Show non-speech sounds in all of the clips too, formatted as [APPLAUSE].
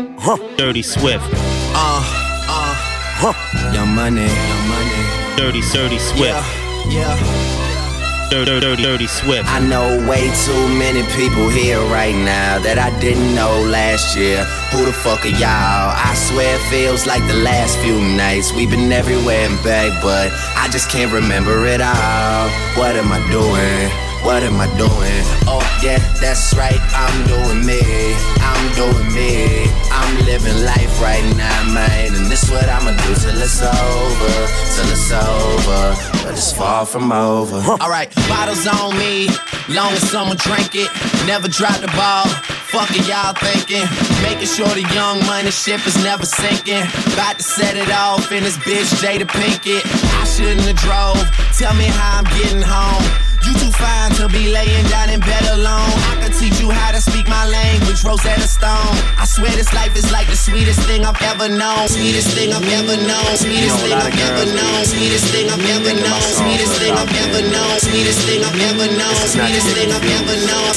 Huh. Dirty Swift. Uh, uh, huh. Young money, young money. Dirty, dirty Swift. Yeah, yeah. Dirty, dirty, dirty Swift. I know way too many people here right now that I didn't know last year. Who the fuck are y'all? I swear it feels like the last few nights. We've been everywhere and back, but I just can't remember it all. What am I doing? What am I doing? Oh, yeah, that's right, I'm doing me. I'm doing me. I'm living life right now, man. And this what I'ma do till it's over. Till it's over. But it's far from over. Alright, bottles on me. Long as someone drink it. Never drop the ball. Fuck it, y'all thinking. Making sure the young money ship is never sinking. About to set it off in this bitch, Jada Pinkett. I shouldn't have drove. Tell me how I'm getting home. You too fine to be laying down in bed alone. I can teach you how to speak my language, Rosetta Stone. I swear this life is like the sweetest thing I've ever known. Sweetest thing I've ever known. Sweetest thing I've ever known. Sweetest thing I've ever known. Sweetest thing I've ever known. Sweetest thing I've ever known. Sweetest thing I've ever known.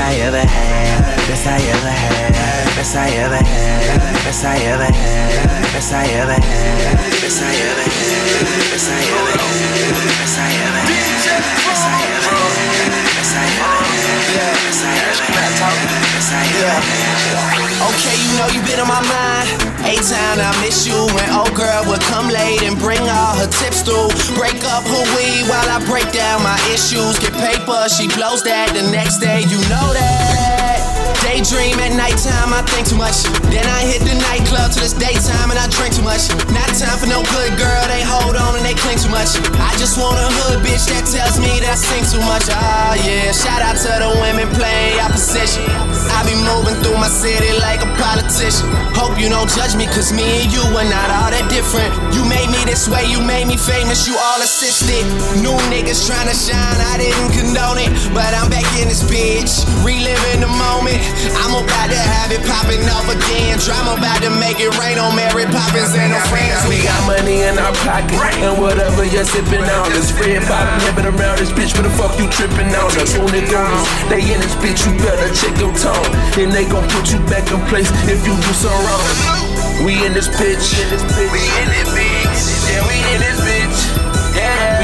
I ever had, best I ever had, best I ever had, best I ever had, best I ever had, best I ever had, best I ever had, best I ever had, best I ever had, best I ever had, best I ever had, best I ever had. Okay, you know you been on my mind. A time I miss you when old girl would come late and bring all her tips through. Break up her weed while I break down my issues. Get paper, she blows that the next day, you know that. Daydream at nighttime, I think too much. Then I hit the nightclub till it's daytime and I drink too much. Not time for no good girl, they hold on and they cling too much. I just want a hood bitch that tells me that I sing too much. Ah, yeah. Shout out to the women playing opposition. I be moving through my city like a politician. Hope you don't judge me, cause me and you are not all that different. You made me this way, you made me famous, you all assisted. New niggas trying to shine, I didn't condone it. But I'm back in this bitch, reliving the moment. I'm about to have it popping off again. Drama about to make it rain on Mary Poppins and her friends. We got money in our pocket, and whatever you're sipping on. This red bottom living around this bitch, what the fuck you tripping on? us? On The only goons, they in this bitch, you better check your tone. Then they gon' put you back in place if you do something wrong. We in this bitch, we in this bitch, yeah, we in this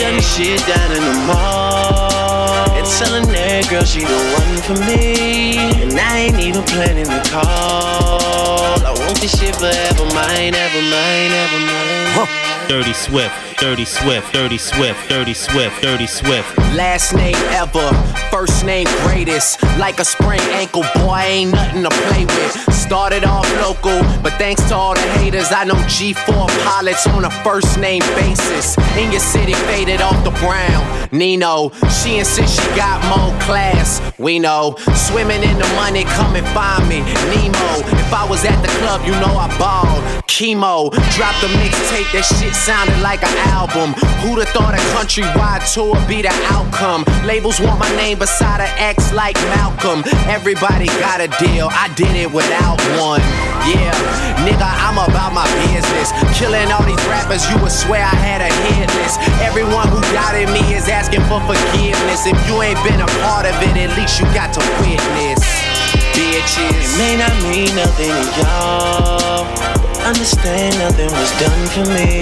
Shutting shit down in the mall and telling that girl she the one for me. And I ain't even planning to call. I want this shit forever, mine, ever mine, ever mine. Dirty Swift, Dirty Swift, Dirty Swift, Dirty Swift, Dirty Swift. Last name ever, first name greatest. Like a sprained ankle, boy, ain't nothing to play with. Started off local, but thanks to all the haters, I know G4 pilots on a first name basis. In your city, faded off the brown. Nino, she insists she got more class. We know, swimming in the money, come and find me. Nemo, if I was at the club, you know I balled. Chemo, dropped a mixtape, that shit sounded like an album. Who'da thought a countrywide tour be the outcome? Labels want my name beside an X like Malcolm. Everybody got a deal, I did it without one. Yeah, nigga, I'm about my business. Killing all these rappers, you would swear I had a hit list. Everyone who doubted me is asking for forgiveness. If you ain't been a part of it, at least you got to witness. Bitches. It may not mean nothing to y'all. Understand nothing was done for me.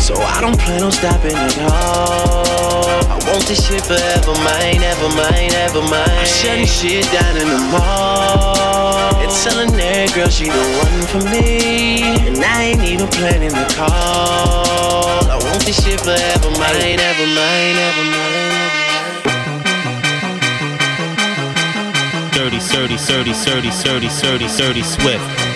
So I don't plan on stopping at all. I want this shit forever, mine, ever mine, ever mine. I'm shutting shit down in the mall And telling that girl she the one for me. And I ain't even planning the call. I want this shit forever, mine, ever mine, ever mine. Dirty, dirty, dirty, dirty, dirty, dirty, dirty, Swift.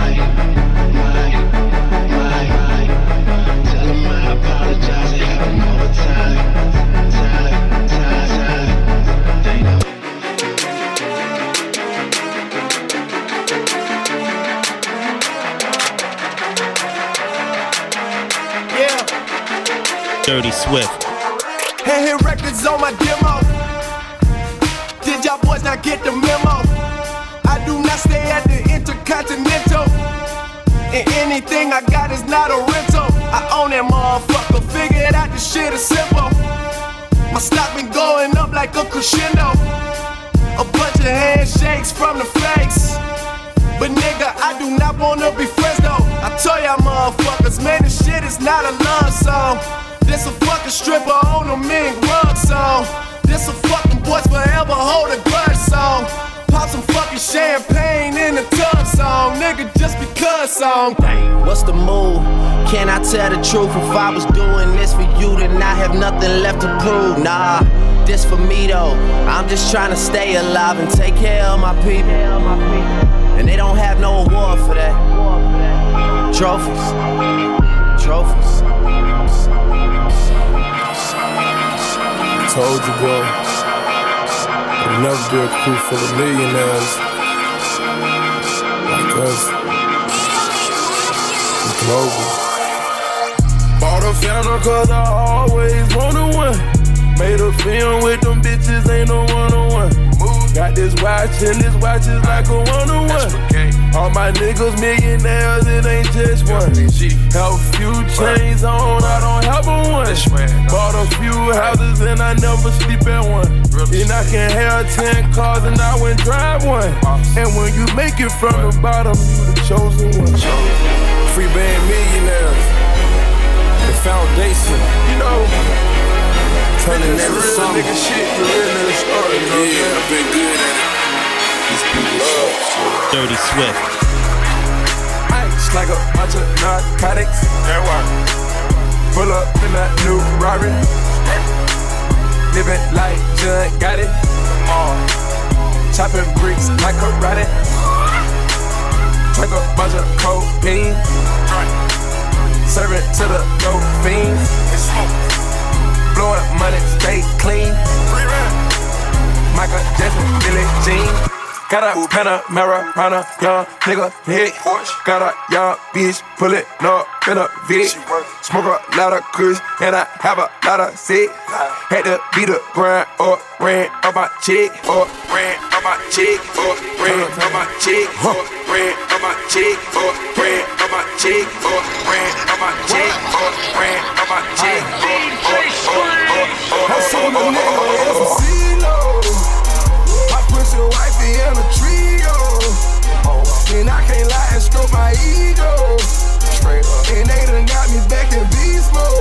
Dirty Swift. Hand hit records on my demo. Did y'all boys not get the memo? I do not stay at the Intercontinental. And anything I got is not a rental. I own that motherfucker. Figured out this shit is simple. My stock been going up like a crescendo. A bunch of handshakes from the fakes. But nigga, I do not wanna be friends though. I tell y'all motherfuckers, man, this shit is not a love song. This a fucking stripper on a mink rug song. This a fucking boys forever hold a grudge song. Pop some fucking champagne in the tub song. Nigga, just because song. What's the move? Can I tell the truth? If I was doing this for you, then I have nothing left to prove. Nah, this for me though. I'm just trying to stay alive and take care of my people. And they don't have no award for that. Trophies. Trophies. Told you, boy. It'll never be a crew full of millionaires like us. We global. Bought a Phantom cause I always wanna win. Made a film with them bitches, ain't no one on one. Got this watch and this watch is like a one on one. All my niggas millionaires, it ain't just one. A few chains on, I don't have a one. Bought a few houses and I never sleep at one. And I can have ten cars and I wouldn't drive one. And when you make it from the bottom, you the chosen one. Free band millionaires, the foundation, you know. Turning that to something. Nigga shit, the real nigga story, you know yeah, I've been good at it. These people love shit. Dirty Swift. Ice like a bunch of narcotics. That why. Pull up in that new Rari. Living like John Gotti. Uh, chopping bricks like karate. Drink a bunch of cocaine. Serve it to the dope fiends. Blowing money, stay clean. Michael Jackson, Billie Jean. Got a Panamera, Rana, young nigga hit. Got a young bitch, pull it up in a Vic. Smoke a lot of kush, and I have a lot of sick. Had to beat the grind or ran up my chick, or ran up my chick, or ran up my chick, or ran up my chick, or ran up my chick, or ran up my chick, or ran up my chick, or I'm a nigga. I push your wifey in trio. Oh, and I can't lie and stroke my ego. And they done got me back in beast mode.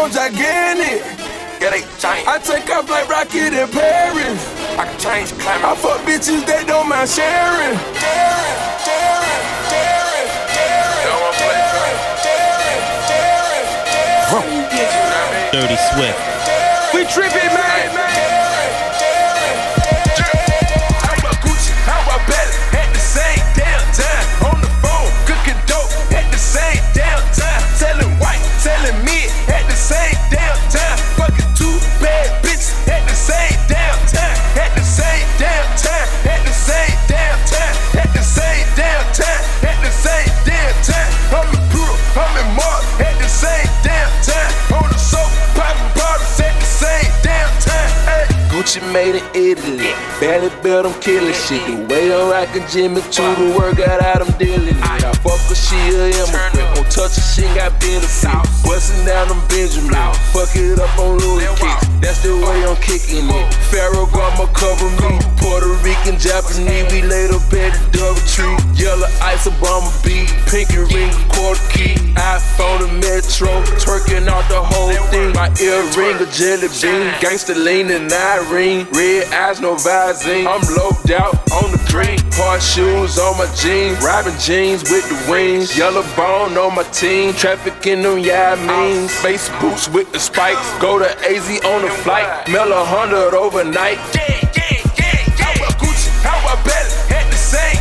On gigantic. Yeah, they giant. I take off like Rocket in Paris. I can change climate. I fuck bitches that don't mind sharing. Daring, daring, daring, daring. Don't wanna play. Dirty Swift. We trippin', man. How made in Italy. Barely built them killing shit. The way I'm rockin' Jimmy to the workout out, I'm dealing it. I fuck her, she a immigrant. Won't touch her, she got benefit. Bustin' down them Benjamin. Fuck it up on Louis kicks. That's the way I'm kicking it. Ferragamo cover me. Puerto Rican, Japanese. We laid up at the double tree. Yellow ice, Obama beat. Pinky ring, quarter key. iPhone, the metro. Twerking out the whole thing. My earring, a jelly bean. Gangsta lean and Irene. Red eyes, no Visine. I'm loped out on the green. Hard shoes on my jeans. Robbing jeans with the wings. Yellow bone on my team. Trafficking them, yeah, I mean. Uh, Space boots with the spikes. Go to AZ on the flight. Mail a hundred overnight. Yeah, yeah, yeah, yeah. How about Gucci? How about Bella? At the same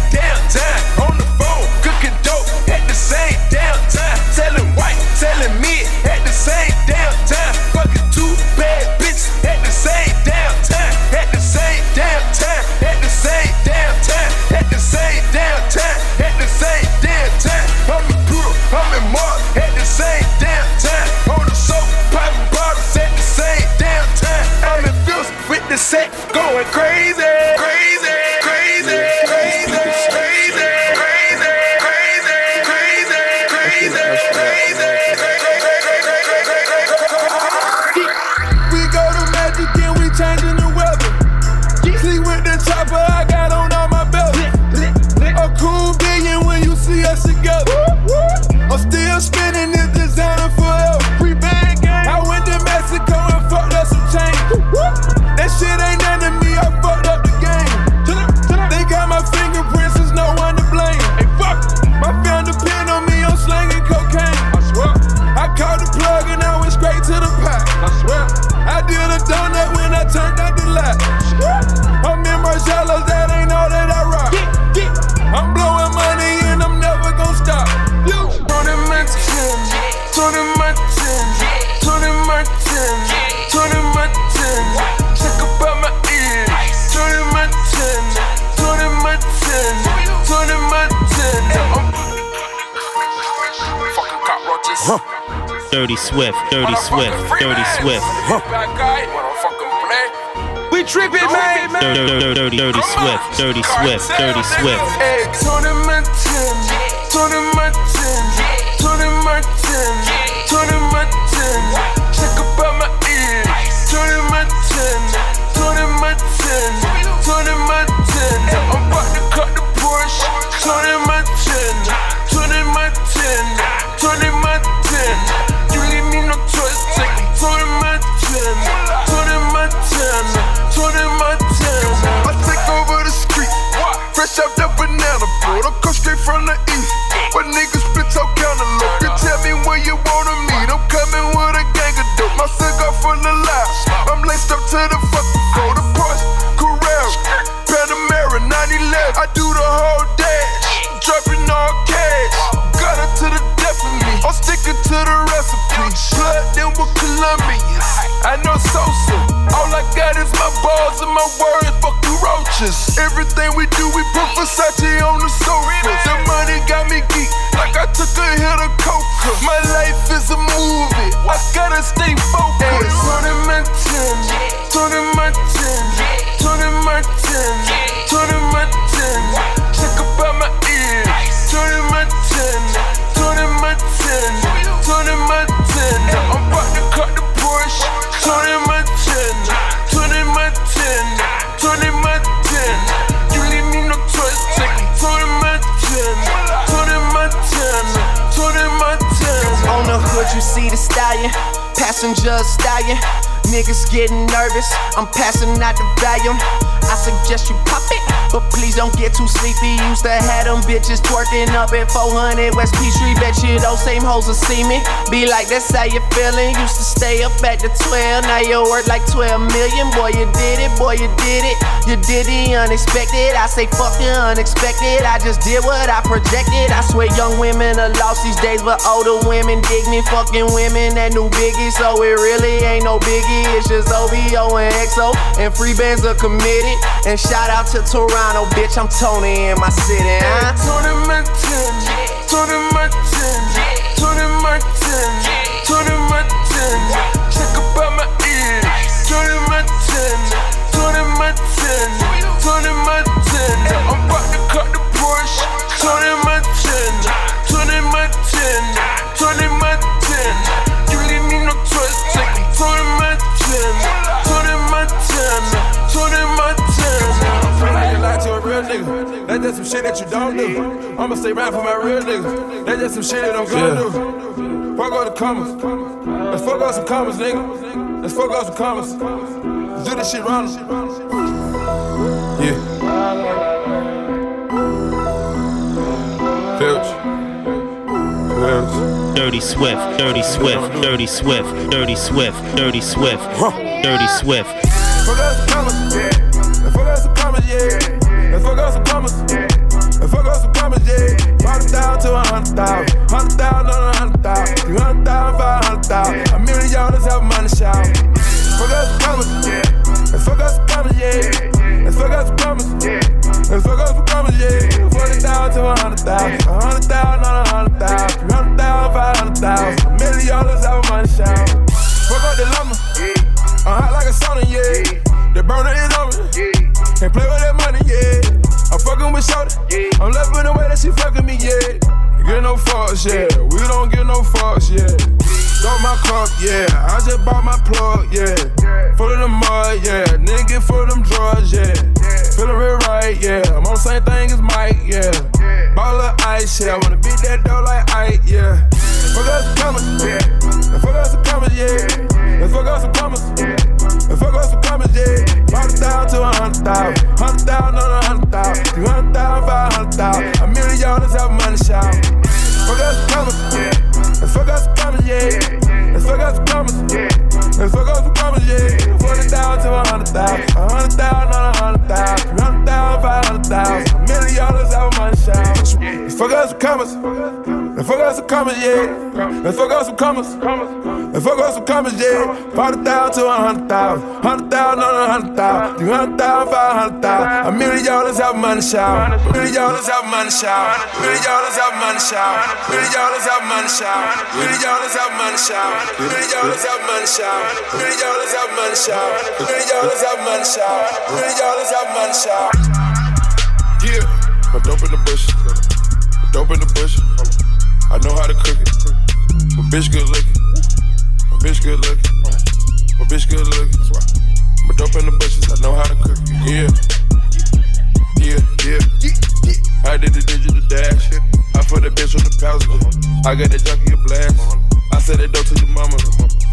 Dirty Swift, Dirty Swift, Dirty Swift. We tripping, man. Dirty Swift, Dirty Swift, Dirty Swift. Turn him into, turn full of lies. I'm laced up to the fucking floor. The Porsche, Carrera, Panamera, 911. I do the whole dash, dropping all cash. Got her to the death of me. I'm sticking to the recipe. Blood them with Colombians. I know Sosa. All I got is my balls and my words. Fuck you roaches. Everything we do, we put Versace on the sofa. Like I took a hit of coca. My life is a movie. I gotta stay focused. Tony Montana, Tony Montana, Tony Montana, Tony Montana. Passenger stallion. Niggas getting nervous. I'm passing out the volume. I suggest you pop it, but please don't get too sleepy. Used to have them bitches twerking up at 400 West Peachtree. Bet you those same hoes will see me. Be like, that's how you feeling. Used to stay up at the 12, now you worth like 12 million. Boy, you did it, boy, you did it. You did the unexpected. I say fuck the unexpected. I just did what I projected. I swear young women are lost these days, but older women dig me. Fucking women that knew biggie, so it really ain't no biggie. It's just OVO and XO, and free bands are committed. And shout out to Toronto, bitch, I'm Tony in my city. Huh? Tony Montana, Tony Montana, Tony Montana, Tony that you don't do. I'ma stay right for my real niggas. That's just some shit that I'm gonna do. Fuck all the commas. Let's fuck up some commas, nigga. Let's fuck up some commas. Let's do this shit wrong. Yeah. Filch. Filch. Dirty Swift, Dirty Swift, Dirty Swift, Dirty Swift, Dirty Swift, Dirty Swift. Fuck up some commas, yeah. Let's fuck up some commas, yeah. Yeah. Brought it down to a hundred thousand. Hundred thousand on a hundred thousand. Three hundred thousand, five hundred thousand. A million dollars have money shout. Fuck some commas, yeah. Let's fuck some commas, yeah. Let's fuck up some commas. Let's fuck some commas, yeah. Forty thousand to a hundred thousand. A hundred thousand on a hundred thousand. Three hundred thousand, five hundred thousand. A million dollars have money shout. Fuck up the lumber. I'm hot like a sauna, yeah. The burner is me. Can't play with that money, yeah. I'm fucking with Shorty. I'm loving the way that she fucking me, yeah. Get no fucks, yeah. We don't get no fucks, yeah. Got my cup, yeah. I just bought my plug, yeah. Full of the mud, yeah. Nigga full of them drugs, yeah. Feeling real right, yeah. I'm on the same thing as Mike, yeah. Ball of ice, yeah. I wanna beat that dough like Ike, yeah. Thousand. Hundred thousand on a hundred thousand. Three hundred thousand, five hundred thousand. A million dollars have money shout. Fuck some commas. Let's fuck some commas, yeah. Let's fuck some commas. Let's fuck some commas, yeah. Forty thousand to a hundred thousand. A hundred thousand on a hundred thousand. Three hundred thousand, five hundred thousand. A million dollars have money shout. Let's fuck some commas. Let's fuck up some commas, yeah. Let's fuck up some commas. Let's fuck up some commas, yeah. Forty thousand to a hundred thousand. Hundred thousand on a hundred thousand. Three hundred thousand, five hundred thousand. A million dollars have money shout. Million dollars have money shout. Million dollars have money shout. Million dollars have money shout. Million dollars have money shout. Million dollars have money shout. Million dollars have money shout. Million dollars have money shout. Million dollars have money shout. Yeah, my dope in the bush. Dope in the bush. I know how to cook it. My bitch good looking. My bitch good looking. My bitch good looking. My dope in the bushes. I know how to cook it. Yeah. Yeah, yeah. I did the digital dash. I put a bitch on the passenger. I got that junkie a blast. I said that dope to your mama.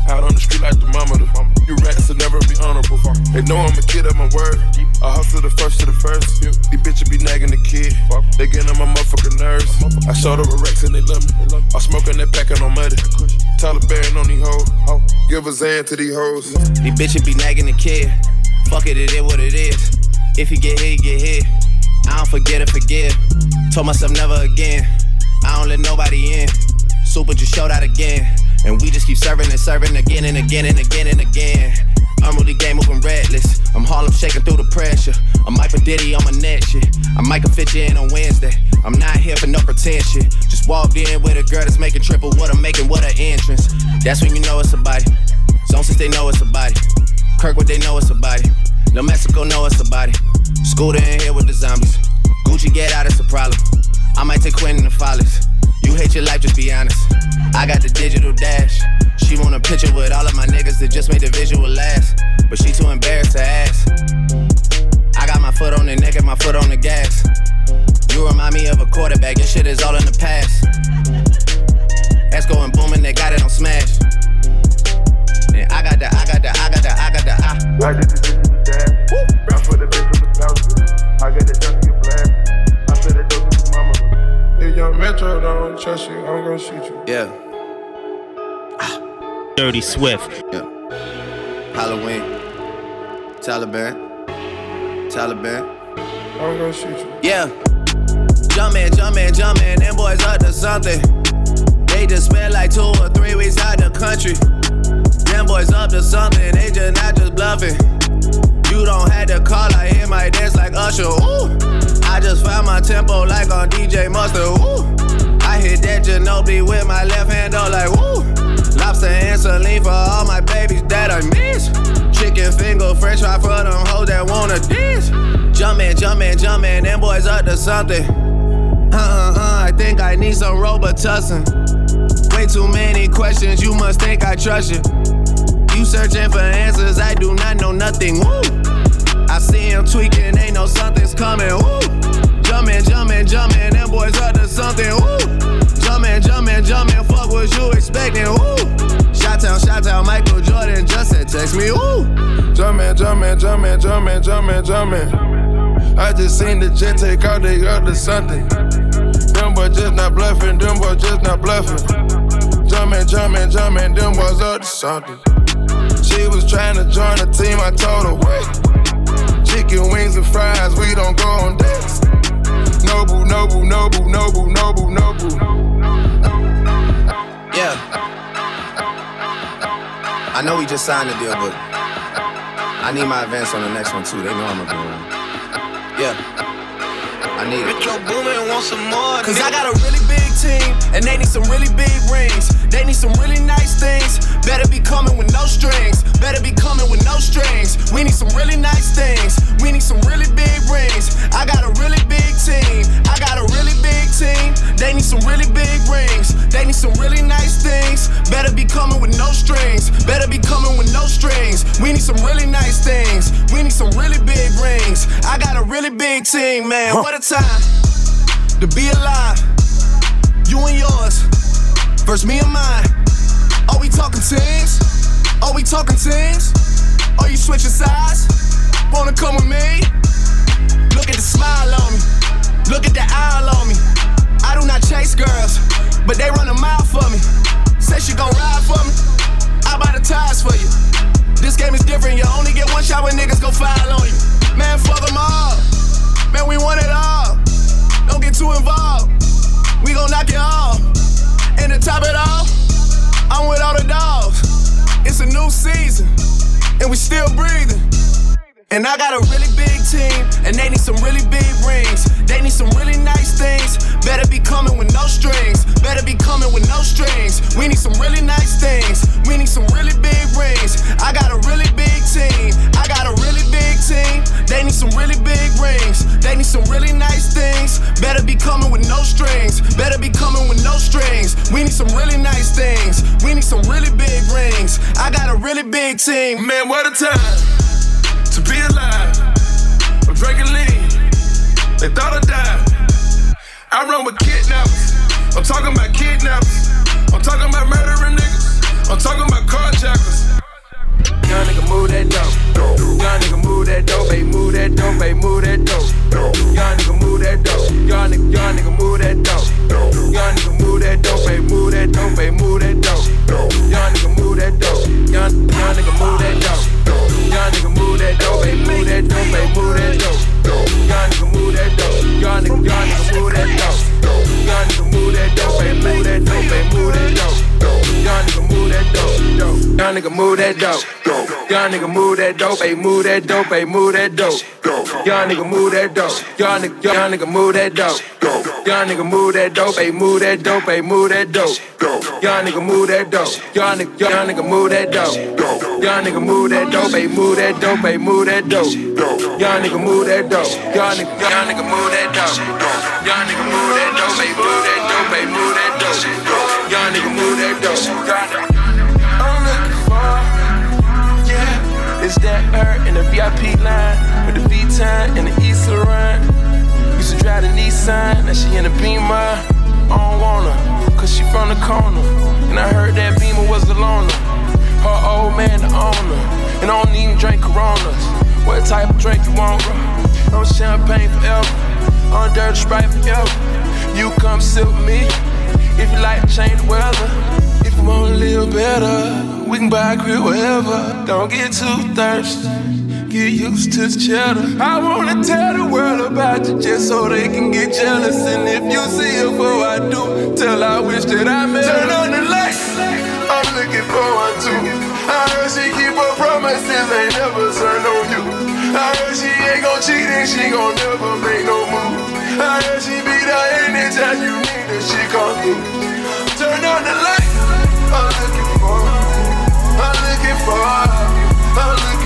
Out on the street like the mama. You rats will never be honorable. They know I'm a kid of my word. I hustle the first to the first. These bitches be nagging the kid. They getting on my motherfucking nerves. I showed up with Rex and they love me. I'm smoking that pack and I'm muddy. Taliban on these hoes. Give a Zan to these hoes. These bitches be nagging the kid. Fuck it, it is what it is. If you get hit, you get hit. I don't forget or forgive. Told myself never again. I don't let nobody in. Super just showed out again. And we just keep serving and serving again and again and again and again. I'm really game moving reckless. I'm Harlem shaking through the pressure. I'm Mike Diddy on my neck shit. I might can fit you in on Wednesday. I'm not here for no pretend shit. Just walked in with a girl that's making triple what I'm making, what an entrance. That's when you know it's a body. Zone 6 they know it's a body. Kirkwood, they know it's a body. No Mexico know it's a body. Scooter in here with the zombies. Gucci, get out, it's a problem. I might take Quentin the Follies. You hate your life, just be honest. I got the digital dash. She want a picture with all of my niggas that just made the visual last. But she too embarrassed to ask. I got my foot on the neck and my foot on the gas. You remind me of a quarterback, your shit is all in the past. That's going booming, they got it on smash. And I got the, I got the, I got the, I got the, I. I don't trust you, I'm gonna shoot you. Yeah. Ah. Dirty Swift. Yeah. Halloween. Taliban. Taliban. I'm gonna shoot you. Yeah. Jumpin', jumpin', jumpin', them boys up to something. They just spent like two or three weeks out the country. Them boys up to something, they just not just bluffin'. You don't have to call, I hear my dance like Usher. Ooh. I just found my tempo like on DJ Mustard. Ooh. I hit that Ginobili with my left hand, though, like woo. Lobster and saline for all my babies that I miss. Chicken finger, french fry for them hoes that wanna dance. Jumpin', jumpin', jumpin', them boys up to something. Uh uh uh, I think I need some Robitussin. Way too many questions, you must think I trust you. You searching for answers, I do not know nothing. Woo! I see him tweaking, ain't no something's coming. Woo! Jumpin', jumpin', jumpin', them boys up to something. Woo! Jumpin', jumpin', jumpin', fuck what you expecting. Woo! Shot town, shot town, Michael Jordan just said text me. Woo! Jumpin', jumpin', jumpin', jumpin', jumpin', jumpin'. I just seen the jet take out, they up to something. Them boys just not bluffing, them boys just not bluffing. Jumpin', jumpin', jumpin', them boys up to something. She was trying to join the team, I told her, wait. Chicken wings and fries, we don't go on dates. Noble, noble, noble, noble, noble, noble. Yeah. I know we just signed the deal, but I need my advance on the next one too. They know I'm a good one. Yeah. I need it. Metro Boomin want some more. Cause I got a really big team, and they need some really big rings. They need some really nice things. Better be coming with no strings. Better be coming with no strings. We need some really nice things. We need some really big rings. I got a really big team. I got a really big team. They need some really big rings. They need some really nice things. Better be coming with no strings. Better be coming with no strings. We need some really nice things. We need some really big rings. I got a really big team, man. What a time to be alive. You and yours versus me and mine. Are we talking teams? Are we talking teams? Are you switching sides? Wanna come with me? Look at the smile on me. Look at the owl on me. I do not chase girls, but they run a mile for me. Say she gon' ride for me. I buy the tires for you. This game is different. You only get one shot when niggas go foul on you. Man, fuck them all. Man, we want it all. Don't get too involved. We gon' knock it off. And to top it off, I'm with all the dogs. It's a new season, and we still breathing. And I got a really big team, and they need some really big rings. They need some really nice things. Better be coming with no strings. Better be coming with no strings. We need some really nice things. We need some really big rings. I got a really big some really big rings. They need some really nice things. Better be coming with no strings. Better be coming with no strings. We need some really nice things. We need some really big rings. I got a really big team. Man, what a time to be alive. I'm drinking lean. They thought I died. I run with kidnappers. I'm talking about kidnappers. I'm talking about murdering niggas. I'm talking about carjackers. Young nigga move that dope. Young nigga move that dope. Hey, move that dope. Hey, move that dope. Young nigga move that dope. Young nigga, young nigga move that dope. Young nigga move that dope. Hey, move that dope. Hey, move that dope. Young nigga move that dope. Young, young nigga move that dope. Young nigga move that dope. Hey, move that dope. Hey, move that dope. Young nigga move that dope. Young nigga, young nigga move that dope. Young nigga move that dope. Hey, move that dope. Hey, move that dope. Young nigga move that dope. Young nigga move that dope. Young nigga move that dope. Hey, move that dope. Young nigga move that dope. Young nigga, young nigga move that dope. Nigga move that dope. Hey, move that dope. Young nigga move that dope. Young nigga, young nigga move that dope. Young nigga move that dope. Hey, move that dope. Hey, move that dope. Young nigga move that dope. Young nigga, young nigga move that dope. Young nigga move that dope. Hey, move that dope. Hey, move that dope. Young nigga move that dope. I'm looking for, yeah, it's that her in the VIP line with the V-Time and the East Laurent. Used to drive the Nissan, now she in the Beamer. I don't her, cause she from the corner. And I heard that Beamer was the loner. Her old man the owner. And I don't even drink Coronas. What type of drink you want, bro? No champagne forever. On dirty sprite forever. You come sit with me. If you like to change the weather. If you wanna live better. We can buy a crib wherever. Don't get too thirsty. Get used to the cheddar. I wanna tell the world about you just so they can get jealous. And if you see her before I do, tell I wish that I met Turn on the lights. I'm looking for one too. I heard she keep her promises, ain't never turned on you. I heard she ain't gon' cheat and she gon' never make no move. I heard she be there anytime you need her, she come through. Turn on the lights. I'm looking for, I'm looking for, I'm looking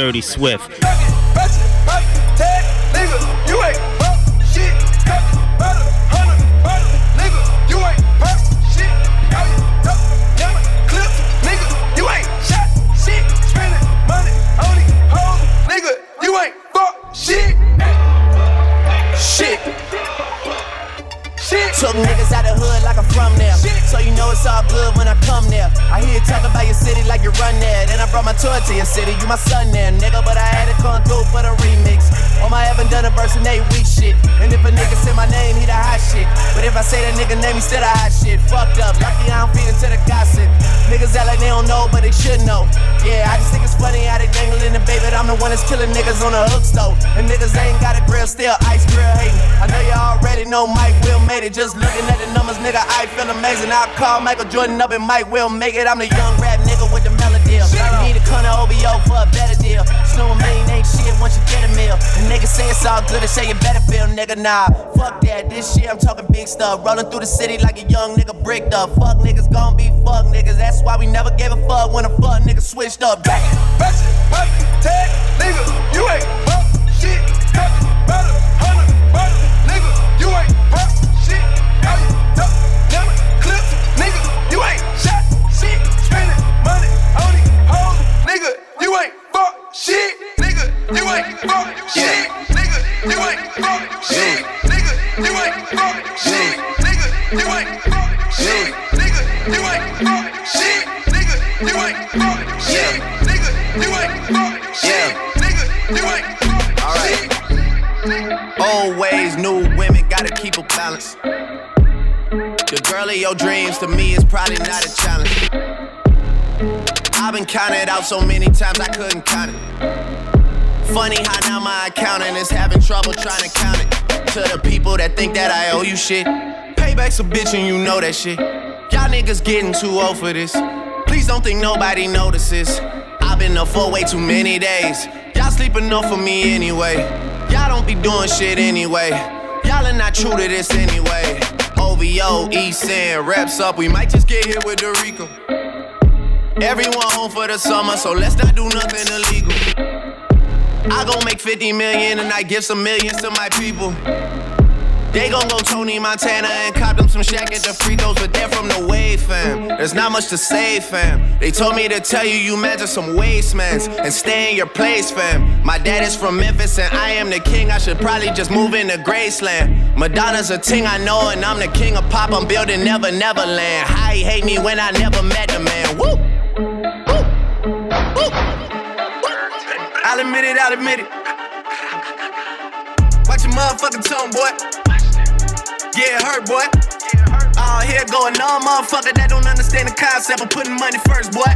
Dirty Swift. Shit. Shit. Shit. Took niggas out the hood like I'm from there. So you know it's all good when I come there. I hear you talk about your city like you run there. Then I brought my tour to your city. You my son there, nigga. But I had to come through for the remix. On my haven't done impersonate weak shit. And if a nigga say my name, he the hot shit. But if I say that nigga name, he still the hot shit. Fucked up. Lucky I don't feed into the gossip. Niggas act like they don't know, but they should know. Yeah, I just think it's funny how they dangling the baby. The one that's killing niggas on the hook stove. And niggas ain't got a grill, still ice grill hating. I know you already know Mike Will made it. Just looking at the numbers, nigga, I feel amazing. I'll call Michael Jordan up and Mike will make it. I'm the young rap nigga with the melody. Need a con of OVO for a better deal. Snow a million ain't shit once you get a meal. And niggas say it's all good and say you better feel, nigga. Nah, fuck that. This shit, I'm talking big stuff. Rolling through the city like a young nigga bricked up. Fuck niggas gon' be fuck niggas. That's why we never gave a fuck when a fuck nigga switched up. Back, back, back, tag, nigga, you ain't fuck shit. Better, hundred, better, nigga, you ain't fuck you ain't fuck shit. Nigga, you ain't fuck shit. Nigga, you ain't fuck shit. Nigga, you ain't fuck shit. Nigga, you ain't fuck shit. Nigga, you ain't fuck shit. Nigga, you ain't fuck shit. Nigga, you ain't fuck shit. Old ways, new women, gotta keep a balance. The girl of your dreams to me is probably not a challenge. I've been counted out so many times I couldn't count it. Funny how now my accountant is having trouble trying to count it. To the people that think that I owe you shit. Payback's a bitch and you know that shit. Y'all niggas getting too old for this. Please don't think nobody notices. I've been up for way too many days. Y'all sleep enough for me anyway. Y'all don't be doing shit anyway. Y'all are not true to this anyway. OVO, East End, reps up. We might just get here with Dorico. Everyone home for the summer, so let's not do nothing illegal. I gon' make 50 million and I give some millions to my people. They gon' go Tony Montana and cop them some shack at the free throws, but they're from the wave, fam. There's not much to say, fam. They told me to tell you you measure some wastemans and stay in your place, fam. My dad is from Memphis and I am the king. I should probably just move into Graceland. Madonna's a ting I know, and I'm the king of pop. I'm building Never Neverland. How he hate me when I never met the man. Woo! Woo! Woo! I'll admit it, I'll admit it. Watch your motherfucking tone, boy. Yeah, it hurt, boy. All here going on, motherfucker that don't understand the concept of putting money first, boy.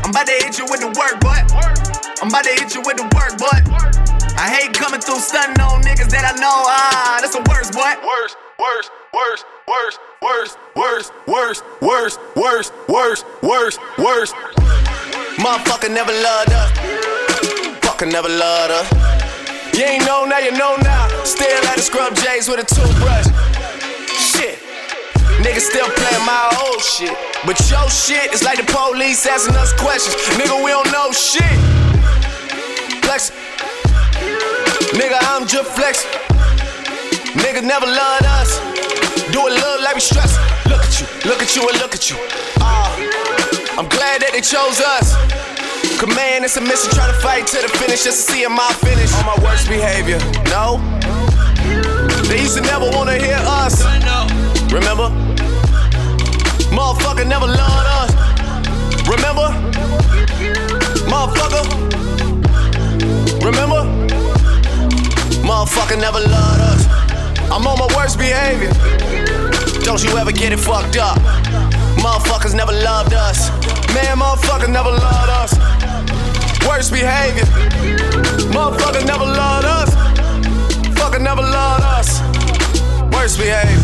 I'm about to hit you with the work, boy. I'm about to hit you with the work, boy. I hate coming through stunning on niggas that I know. Ah, that's the worst, boy. Worse, worse, worse, worse, worse, worse, worse, worse, worse, worse, worse, worse. Motherfucker never loved her. Fucker never loved her. You ain't know now, you know now. Still at the scrub J's with a toothbrush. Shit. Niggas still playing my old shit. But your shit is like the police asking us questions. Nigga, we don't know shit. Flex. Nigga, I'm just flexing. Niggas never loved us. Do it love like we stress. Look at you, look at you, and look at you. Uh, I'm glad that they chose us. Command and submission, try to fight to the finish just to see my finish. On my worst behavior, no. They used to never wanna hear us. Remember? Motherfucker never loved us. Remember? Motherfucker. Remember? Motherfucker never loved us. I'm on my worst behavior. Don't you ever get it fucked up. Motherfuckers never loved us. Man, motherfuckers never loved us. Worst behavior. Motherfucker never loved us. Fucker never loved us. Worst behavior.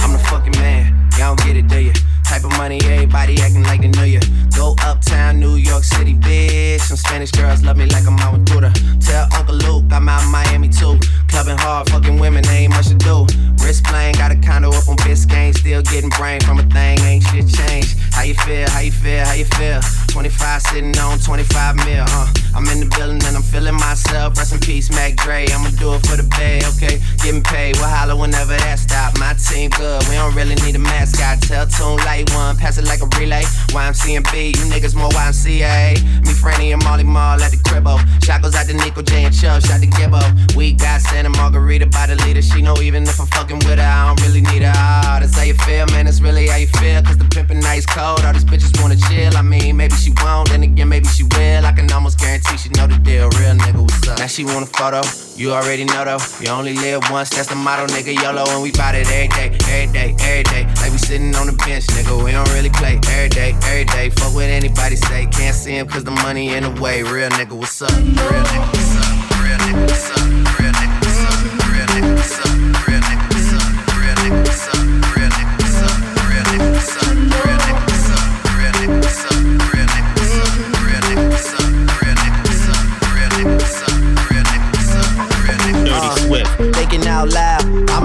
I'm the fucking man. Y'all don't get it, do you? Type of money, everybody acting like they know you. Go uptown, New York City, bitch. Some Spanish girls love me like I'm out with Duda. Tell Uncle Luke I'm out Miami too. Clubbing hard, fucking women, ain't much to do. Wrist playing, got a condo up on Biscayne. Still getting brain from a thing, ain't shit changed. How you feel, how you feel, how you feel? 25 sitting on 25 mil, uh. I'm in the building and I'm feeling myself. Rest in peace, Mac Dre. I'ma do it for the bay, okay? Getting paid, we'll holler whenever that stop. My team good, we don't really need a mascot. Tell Tune Light one, pass it like a relay. YMCMB, you niggas more YMCA. Me, Franny, and Molly Mall at the cribbo. Shot goes out to Nico J and Chubb, shot to Gibbo. We got Santa Margarita by the leader. She know even if I'm fucking with her, I don't really need her. Ah, that's how you feel, man. That's really how you feel. Cause the pimpin' nice cold. All these bitches wanna chill. I mean, maybe she won't, then again, maybe she will. I can almost guarantee she know the deal. Real nigga, what's up? Now she want a photo. You already know though. You only live once, that's the motto, nigga. YOLO, and we bout it every day, every day, every day. Like we sitting on the bench, nigga. We don't really play every day, every day. Fuck what anybody say. Can't see him cause the money in the way. Real nigga, what's up? Real nigga, what's up? Real nigga, what's up? Real nigga, what's up? Real nigga, what's up? Real nigga, what's up? Real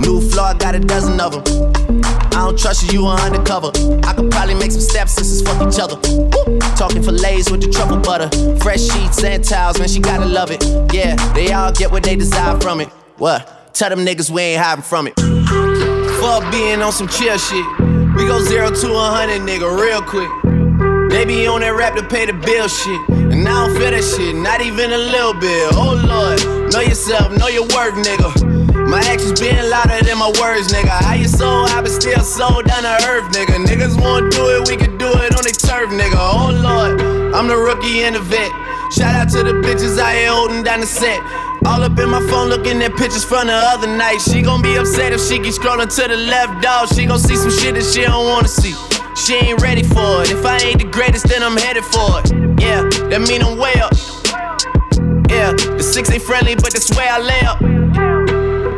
New floor, I got a dozen of them. I don't trust you, you are undercover. I could probably make some stepsisters fuck each other. Woo! Talking fillets with the truffle butter. Fresh sheets and towels, man, she gotta love it. Yeah, they all get what they desire from it. What? Tell them niggas we ain't hiding from it. Fuck being on some chill shit. We go zero to a hundred, nigga, real quick. They be on that rap to pay the bill shit. And I don't feel that shit, not even a little bit. Oh lord, know yourself, know your worth, nigga. My actions being louder than my words, nigga. How you so I been still so down to earth, nigga. Niggas won't do it, we can do it on the turf, nigga. Oh lord, I'm the rookie and the vet. Shout out to the bitches out here holding down the set. All up in my phone looking at pictures from the other night. She gon' be upset if she keep scrolling to the left, dog. She gon' see some shit that she don't wanna see. She ain't ready for it. If I ain't the greatest, then I'm headed for it. Yeah, that mean I'm way up. Yeah, the six ain't friendly, but that's where I lay up.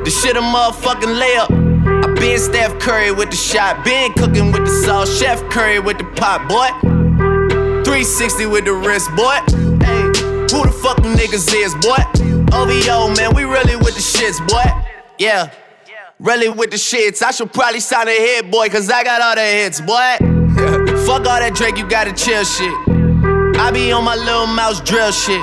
The shit a motherfucking layup. I been Steph Curry with the shot, been cooking with the sauce, Chef Curry with the pot, boy. 360 with the wrist, boy. Hey, who the fuck them niggas is, boy? OVO, man, we really with the shits, boy. Yeah, really with the shits. I should probably sign a hit, boy, cause I got all the hits, boy. [LAUGHS] fuck all that Drake, you gotta chill shit. I be on my little mouse drill shit.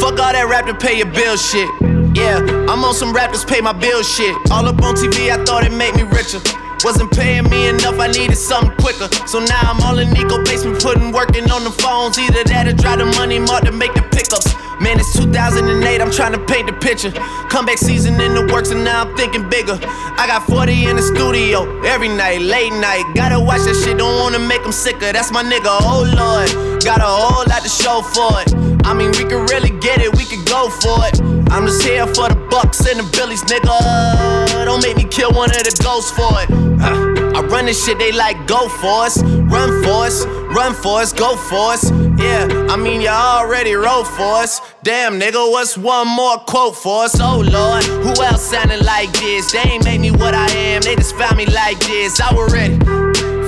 Fuck all that rap to pay your bill shit. Yeah, I'm on some rappers pay my bill shit. All up on TV, I thought it made me richer. Wasn't paying me enough, I needed something quicker. So now I'm all in Nico basement, putting working on the phones. Either that or drive the money mark to make the pickups. Man, it's 2008, I'm trying to paint the picture. Comeback season in the works, and now I'm thinking bigger. I got 40 in the studio every night, late night. Gotta watch that shit, don't wanna make them sicker. That's my nigga, oh lord. Got a whole lot to show for it. I mean, we could really get it, we could go for it. I'm just here for the bucks and the billies, nigga. Don't make me kill one of the ghosts for it. Uh, I run this shit, they like go for us, run for us, run for us, go for us. Yeah, I mean you already wrote for us. Damn, nigga, what's one more quote for us? Oh Lord, who else sounding like this. They ain't made me what I am, they just found me like this. I was ready.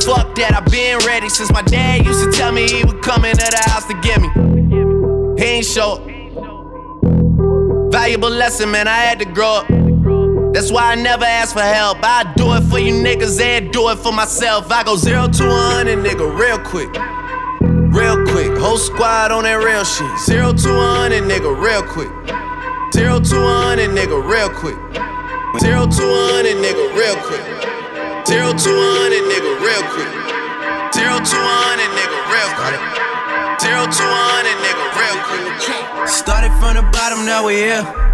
Fuck that, I've been ready since my dad used to tell me he would come into the house to get me. He ain't show. Valuable lesson, man, I had to grow up. That's why I never ask for help. I do it for you niggas and do it for myself. I go zero to one and nigga real quick. Real quick. Whole squad on that real shit. Zero to one and nigga real quick. Zero to one and nigga real quick. Zero to one and nigga real quick. Zero to one and nigga real quick. Zero to one and nigga real quick. Zero to one and nigga real quick. Started from the bottom, now we here.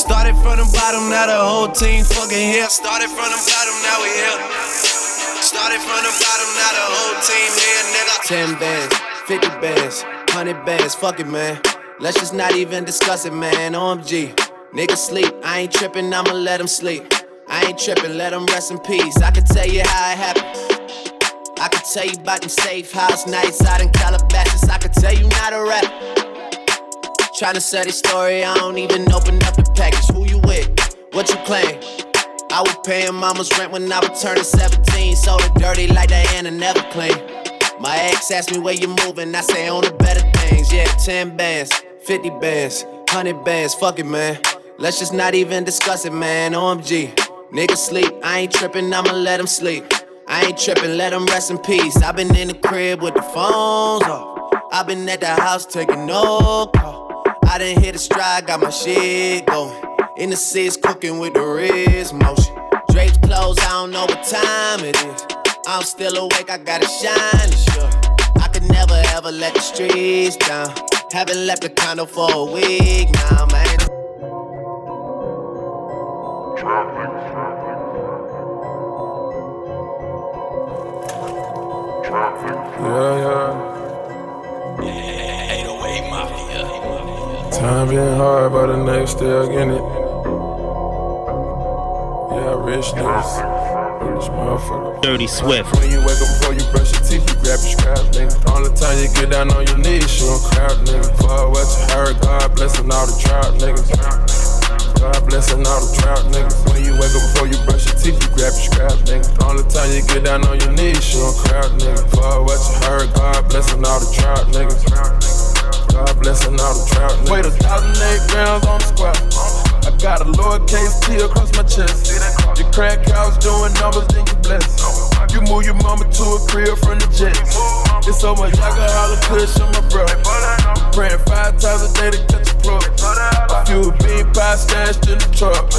Started from the bottom, now the whole team fucking here. Started from the bottom, now we here. Started from the bottom, now the whole team here, nigga. 10 bands, 50 bands, 100 bands, fuck it, man. Let's just not even discuss it, man. OMG. Nigga sleep, I ain't tripping, I'ma let him sleep. I ain't tripping, let him rest in peace. I can tell you how it happened. I can tell you about them safe house nights out in Calabasas. I can tell you not a rap. Tryna sell this story, I don't even open up the package. Who you with? What you claim? I was paying mama's rent when I was turning 17. So it dirty like Diana never clean. My ex asked me where you moving, I say on the better things. Yeah, 10 bands, 50 bands, 100 bands, fuck it, man. Let's just not even discuss it, man. OMG. Nigga sleep, I ain't tripping, I'ma let him sleep. I ain't tripping, let him rest in peace. i been in the crib with the phones off. i been at the house taking no call. I done hit a stride, got my shit going. In the seats, cooking with the wrist motion. Drapes closed, I don't know what time it is. I'm still awake, I gotta shine, sure. I could never ever let the streets down. Haven't left the condo for a week now, man. Yeah, yeah. Time been hard, but the next still getting it. Yeah, rich niggas. Dirty Swift. When you wake up before you brush your teeth, you grab your scrap, nigga. the time you get down on your knees, you don't crowd, nigga. Fuck what you heard, God blessing all the trout niggas. God blessing all the trout niggas. When you wake up before you brush your teeth, you grab your scrap, nigga. All the time you get down on your knees, you don't crowd, nigga. Fuck what you heard, God blessing all the trout niggas. God blessing all the trout. Wait a thousand eight grams on the squat. I got a lowercase T across my chest. Your crack house doing numbers, then you bless. You move your mama to a crib from the jets. It's so much alcohol and kush on my bro. Praying five times a day to catch a pro. A few bean pie stashed in the truck.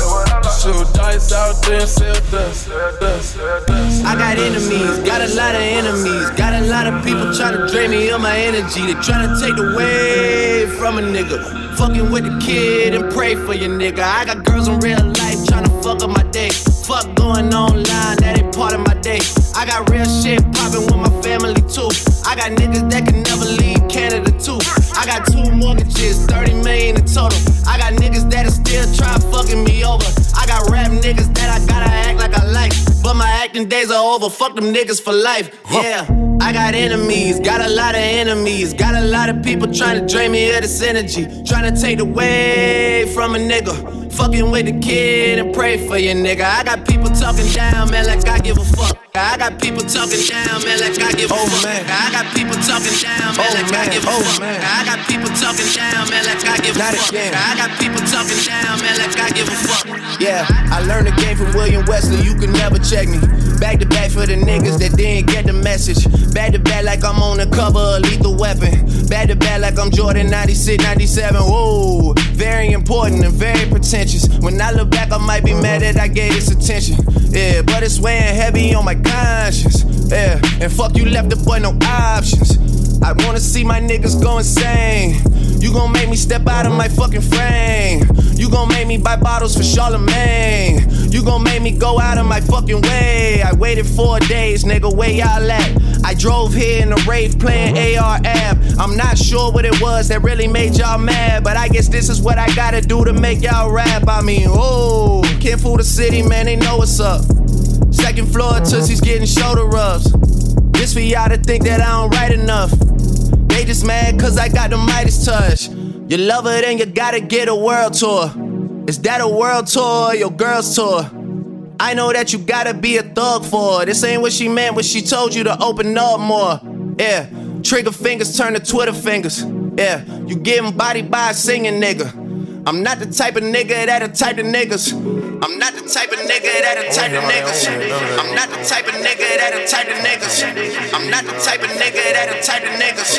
Shoot dice out there and sell dust. dust, dust. I got enemies, got a lot of enemies. Got a lot of people trying to drain me of my energy. They trying to take away from a nigga. Fucking with the kid and pray for your nigga. I got girls in real life trying to fuck up my day. Fuck going online, that ain't part of my day. I got real shit poppin' with my family too. I got niggas that can never leave Canada too. I got two mortgages, 30 million in total. I got niggas that are still try fucking me over. I got rap niggas that I gotta act like I like. But my acting days are over. Fuck them niggas for life. Yeah. I got enemies, got a lot of enemies. Got a lot of people trying to drain me of this energy. Trying to take away from a nigga. Fucking with the kid and pray for your nigga. I got people talking down, man, like I give a fuck. I got people talking down, man, like I give a oh, fuck. Man. I got people talking down, man, oh, like man. I give a oh, fuck. Man. I got people talking down, man, like I give Not a fuck. Again. I got people talking down, man, like I give a fuck. Yeah, I learned the game from William Wesley, you can never check me. Back to back for the niggas that didn't get the message. Back to back like I'm on the cover of Lethal Weapon. Back to back like I'm Jordan 96, 97. Whoa, very important and very pretentious. When I look back, I might be mad that I gave this attention. Yeah, but it's weighing heavy on my conscience. Yeah, and fuck you left the boy no options. I wanna see my niggas go insane. You gon' make me step out of my fucking frame. You gon' make me buy bottles for Charlemagne. You gon' make me go out of my fucking way. I waited four days, nigga, where y'all at? I drove here in a rave playing uh-huh. AR app. I'm not sure what it was that really made y'all mad, but I guess this is what I gotta do to make y'all rap. I mean, oh, can't fool the city, man, they know what's up. Second floor, Tootsie's getting shoulder rubs. This for y'all to think that I don't write enough. They just mad cause I got the Midas touch. You love it and you gotta get a world tour. Is that a world tour or your girl's tour? I know that you gotta be a thug for her. This ain't what she meant when she told you to open up more. Yeah, trigger fingers turn to Twitter fingers. Yeah, you getting body by a singing nigga. I'm not the type of nigga that'll type of niggas. I'm not the type of nigga that'll type of niggas. I'm not the type of nigga that'll type of niggas. I'm not the type of nigga that'll type of niggas.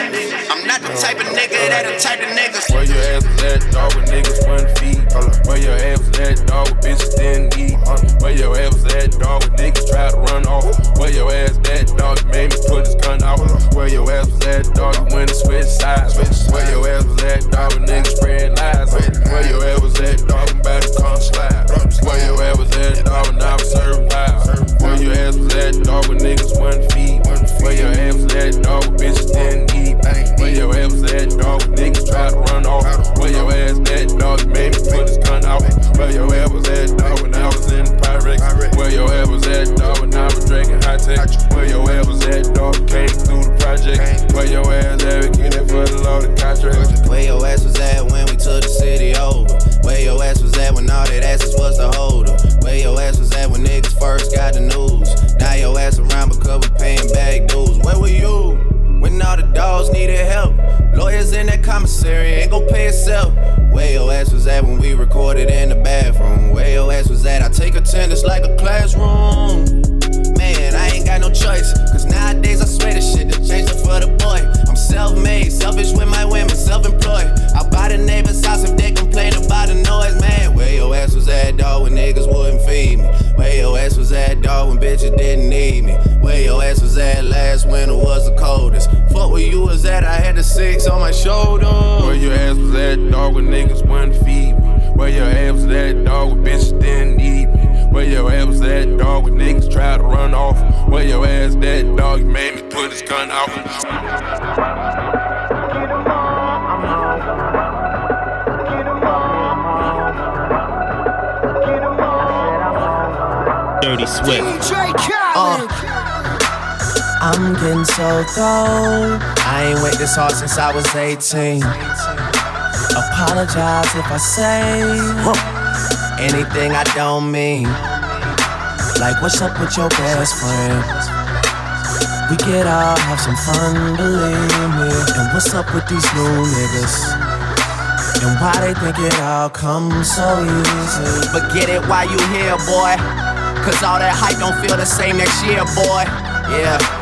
I'm not the type of nigga that'll type of niggas. Where your ass at, dog, with niggas one feet. Where your ass was at, dog, with bitches didn't eat. Where your ass was at, dog, with niggas try to run off. Where your ass at, dog, you made me put his gun out. Where your ass was at, dog, you went and switch sides. Where your ass was at, dog, with niggas spread lies. Where your ass was at, dog, I'm about to come slide. Where your ass was at, dog, when I was serving loud. Where your ass was at, dog, when niggas one feet. Where your ass was at, dog, when bitches didn't eat. Where your ass was at, dog, when niggas tried to run off. Where your ass at, dog, made me put his gun out. Where your ass was at, dog, when I was in the Pyrex. Where your ass was at, dog, when I was drinking high tech. Where your ass was at, dog, came through the project. Where your ass advocating for the law, the contract. Where your ass was at when we took the city over. Where your ass was at when all that asses was the holder? Where your ass was at when niggas first got the news? Now your ass around because we paying back dues. Where were you when all the dogs needed help? Lawyers in that commissary ain't gon' pay itself. Where your ass was at when we recorded in the bathroom? Where your ass was at? I take attendance like a classroom. Man, I ain't got no choice. Cause nowadays I swear this shit to change for the boy. I'm self made, selfish with my women, self employed. I buy the neighbor's house if they complain about the noise, man. Where your ass was at, dog, when niggas wouldn't feed me? Where your ass was at, dog, when bitches didn't need me? Where your ass was at last winter was the coldest? Fuck where you was at, I had the six on my shoulder. Where your ass was at, dog, when niggas wouldn't feed me? Where your ass was at, dog, when bitches didn't need me? Where your ass was at, dog, when niggas tried to run off? Where your ass at, dog, you made me put his gun out. Dirty Swift. Uh, I'm getting so cold. I ain't wait this hard since I was 18. Apologize if I say anything I don't mean. Like, what's up with your best friend? We could all have some fun, believe me. And what's up with these new niggas? And why they think it all comes so easy? But get it while you here, boy. Cause all that hype don't feel the same next year, boy. Yeah.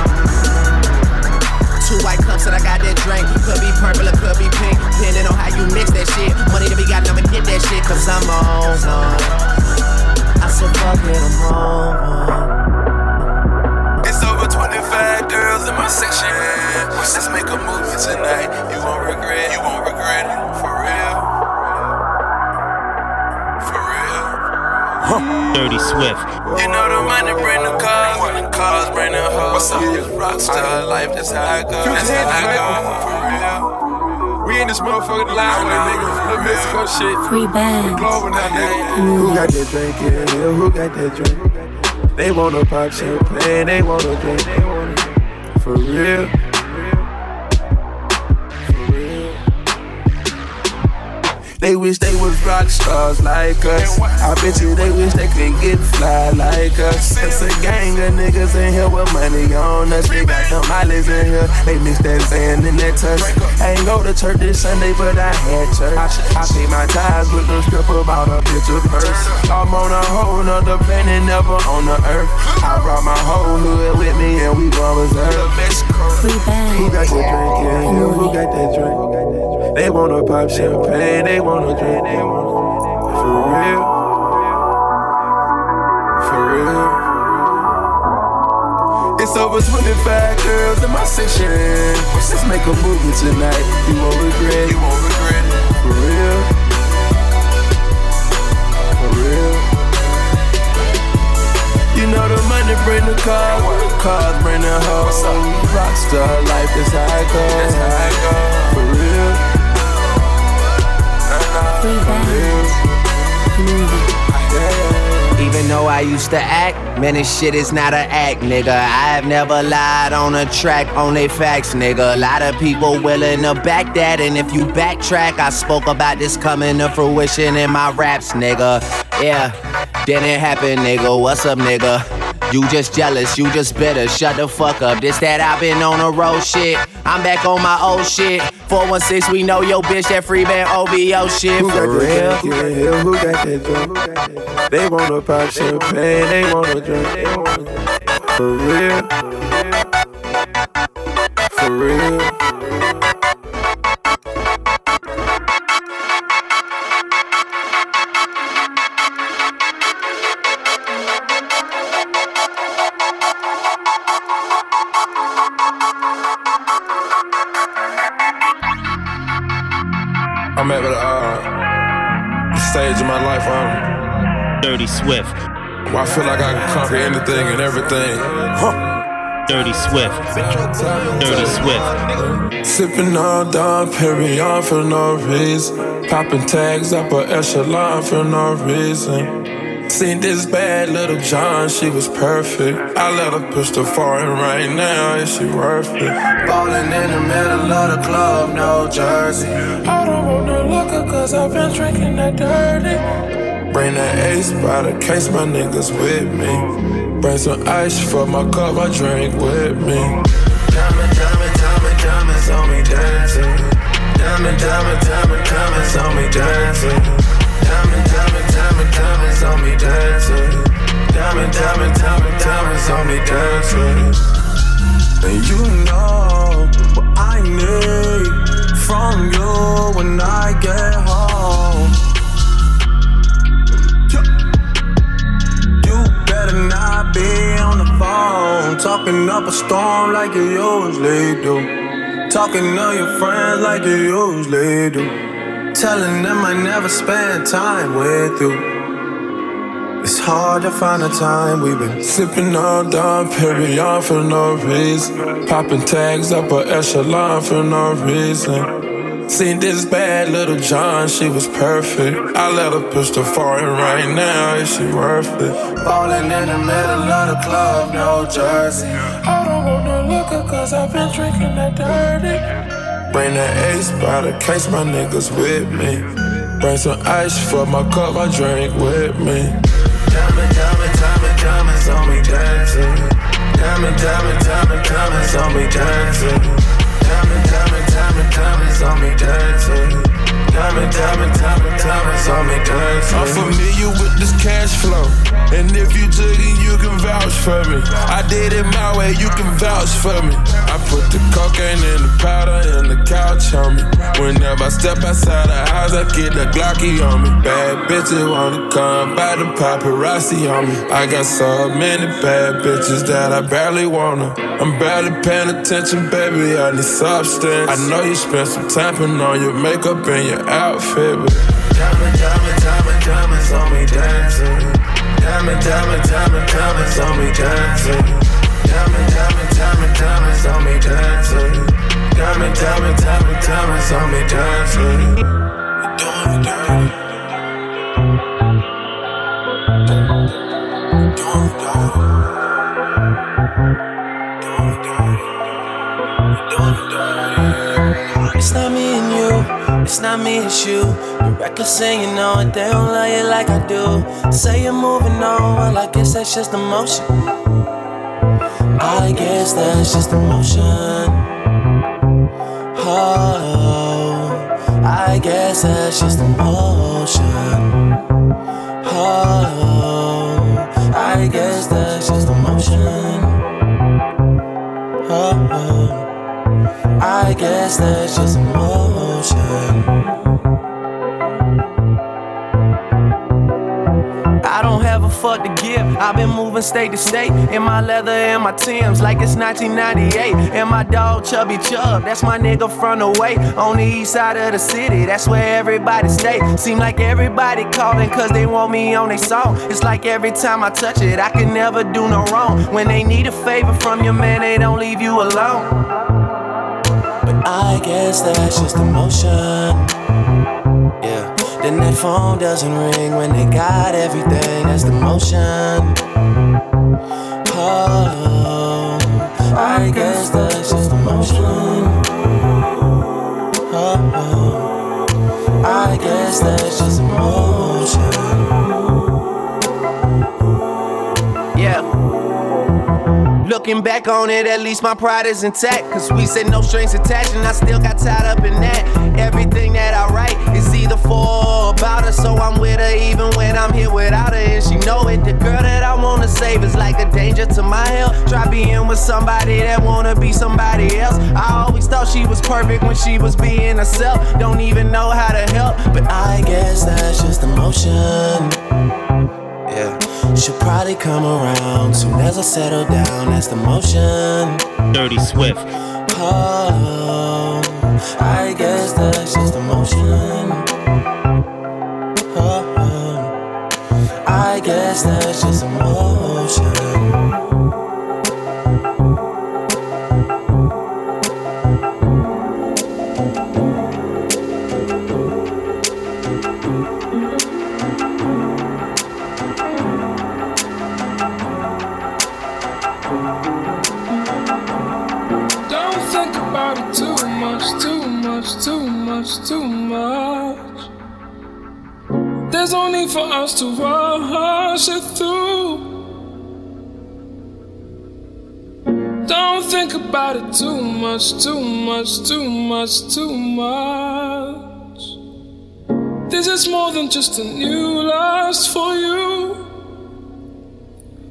White cups and I got that drink. Could be purple or could be pink, depending on how you mix that shit. Money to be got, I'ma get that shit, cause I'm on one. I said, fuck it, I'm on one. It's over 25 girls in my section. Let's make a movie tonight. You won't regret. You won't regret it. Dirty Swift. You know the money bring the cars, the cars bring the hoes. What's up? Rockstar life, that's how I go. That's how I go. For real. We in this motherfucking line with niggas from Mexico shit. Free band. Global now, nigga. Who got that drink in here? Who got that drink? They wanna pop champagne, they wanna drink. For real. They wish they was rock stars like us. I bet you they wish they could get fly like us. It's a gang of niggas in here with money on us. They got them islands in here. They mix that sand in that touch. I ain't go to church this Sunday, but I had church. I pay my tithes with the stripper about a bitch of purse. I'm on a whole nother planet, never on the earth. I brought my whole hood with me and we gon' reserve. Free band. Who got that drink in here? Who got that drink? They wanna pop champagne, they wanna wanna For real. For real. It's over 25 girls in my section. Let's make a movie tonight. You won't regret. You won't regret. For real. For real. You know the money bring the car, cars bring the hoes. Rockstar life is how I go. That's how I go. For real. Even though I used to act, man, this shit is not an act, nigga. I've never lied on a track, only facts, nigga. A lot of people willing to back that, and if you backtrack, I spoke about this coming to fruition in my raps, nigga. Yeah, didn't happen, nigga. What's up, nigga? You just jealous, you just bitter. Shut the fuck up. This that I've been on a road shit. I'm back on my old shit. 416, we know yo bitch, that free band OVO shit. Who got For real. that drink in here? Who got that drink? They wanna pop champagne, they wanna drink. For real. For real. Swift. where I feel like I can conquer anything and everything. Dirty Swift. Dirty Swift. Sipping on Dom Perignon for no reason. Popping tags up a echelon for no reason. Seen this bad little John, she was perfect. I let her push the foreign right now, is she worth it? Ballin' in the middle of the club, no jersey. I don't want no liquor cause I've been drinking that dirty. Bring that ace by the case, my niggas with me. Bring some ice for my cup, I drink with me. Diamond, diamond, diamond, diamonds on me dancing. Diamond, diamond, diamond, diamonds on me dancing. Diamond, diamond, diamond, diamonds on me dancing. Diamond, diamond, diamond, diamonds on me dancing. And you know what I need from you when I get home. Be on the phone talking up a storm like you usually do. Talking to your friends like you usually do. Telling them I never spend time with you. It's hard to find a time we've been Sipping on Dom Perignon for no reason. Popping tags up a echelon for no reason. Seen this bad little John, she was perfect. I let her push the foreign right now, is she worth it? Falling in the middle of the club, no jersey. I don't want no liquor cause I've been drinking that dirty. Bring that ace by the case, my niggas with me. Bring some ice for my cup, I drink with me. Diamond, diamond, diamond, diamonds on me dancing. Diamond, diamond, diamond, diamonds on me dancing. Diamond, diamond, diamond, diamonds on me dancing. Diamond, Diamond, diamond, diamond, diamonds on me dancing. I'm familiar with this cash flow. And if you took it, you can vouch for me. I did it my way, you can vouch for me. I put the cocaine in the powder in the couch on me. Whenever I step outside the house, I get the Glocky on me. Bad bitches wanna come by the paparazzi on me. I got so many bad bitches that I barely wanna. I'm barely paying attention, baby. I need substance. I know you spent some time on your makeup and your outfit, but diamond, diamond, diamond, diamonds on me dancing. Diamond, diamond, diamond, diamonds on me dancing. Diamond, diamond, diamond, diamonds on me dancing. Diamond, diamond, diamond, diamonds on me dancing. Doing, doing. It's not me it's not me, it's you. Your record saying you know it, they don't love you like I do. Say you're moving on, well, I guess that's just emotion. I guess that's just emotion. Oh, I guess that's just emotion. Oh, I guess that's just emotion. Oh. oh I guess that's just emotion. Give. I've been moving state to state in my leather and my Timbs like it's 1998. And my dog Chubby Chub, that's my nigga from the way on the east side of the city. That's where everybody stay. Seem like everybody calling cause they want me on their song. It's like every time I touch it, I can never do no wrong. When they need a favor from your man, they don't leave you alone. But I guess that's just emotion. Yeah. Then that phone doesn't ring when they got everything. That's the motion. Oh, I guess that's just emotion. Oh, oh, I guess that's just emotion. Looking back on it, at least my pride is intact. Cause we said no strings attached, and I still got tied up in that. Everything that I write is either for or about her, so I'm with her even when I'm here without her. And she know it. The girl that I wanna save is like a danger to my health. Try being with somebody that wanna be somebody else. I always thought she was perfect when she was being herself. Don't even know how to help, but I guess that's just emotion. She'll probably come around soon as I settle down. That's the motion. Dirty Swift. Oh, I guess that's just emotion. Oh, oh, I guess that's just emotion. There's no need for us to rush it through. Don't think about it too much, too much, too much, too much. This is more than just a new lust for you.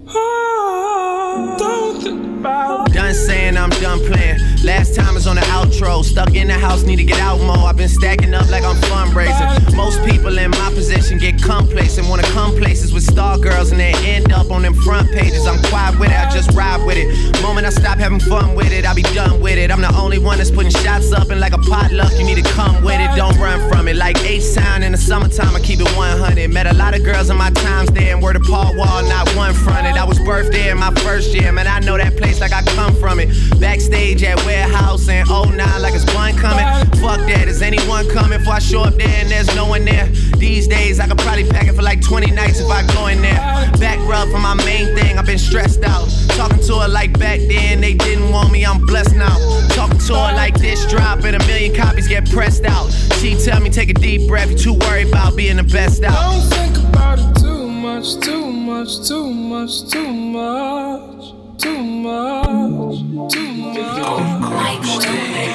Oh, don't think about it. Done saying I'm done playing. Last time is on the outro. Stuck in the house, need to get out more. I've been stacking up like I'm fundraising. Most people in my position get complacent, wanna come places with star girls and they end up on them front pages. I'm quiet with it, I just ride with it. Moment I stop having fun with it, I'll be done with it. I'm the only one that's putting shots up and like a potluck, you need to come with it. Don't run from it. Like H Town in the summertime, I keep it 100. Met a lot of girls in my times there and word of Paul Wall, not one fronted. I was birthed there in my first year, man. I know that place like I come from it. Backstage at warehouse and 09 like it's one coming. Fuck that, is anyone coming before I show up there and there's no one there? These days I could probably pack it for like 20 nights if I go in there. Back rub for my main thing, I've been stressed out. Talking to her like back then, they didn't want me, I'm blessed now. Talking to her like this drop and a million copies get pressed out. She tell me take a deep breath, you too worried about being the best out. Don't think about it too much, too much, too much, too much too much, too much. Old corpse days.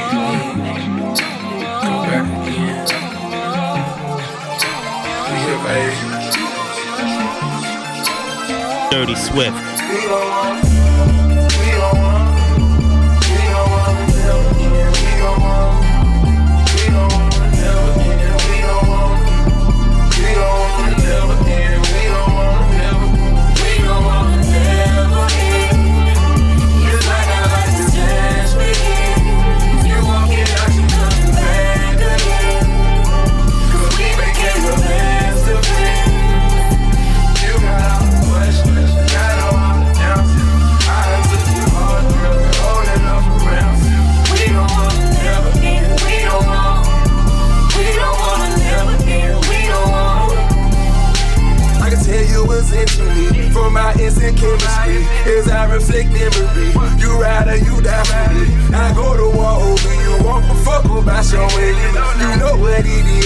Come back again. Baby. Dirty Swift.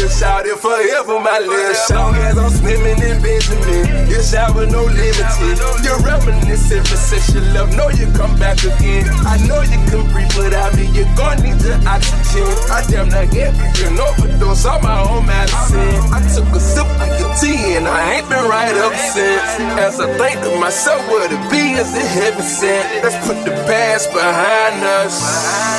Shout it forever, my little song. As I'm swimming in Benjamin, your shower no limited. You're reminiscent for sexual love, know you come back again. I know you can breathe without me, you're gonna need the oxygen. I damn not an overdose on my own medicine. I took a sip of your tea and I ain't been right up since. As I think to myself what it be is it heaven sent. Let's put the past behind us.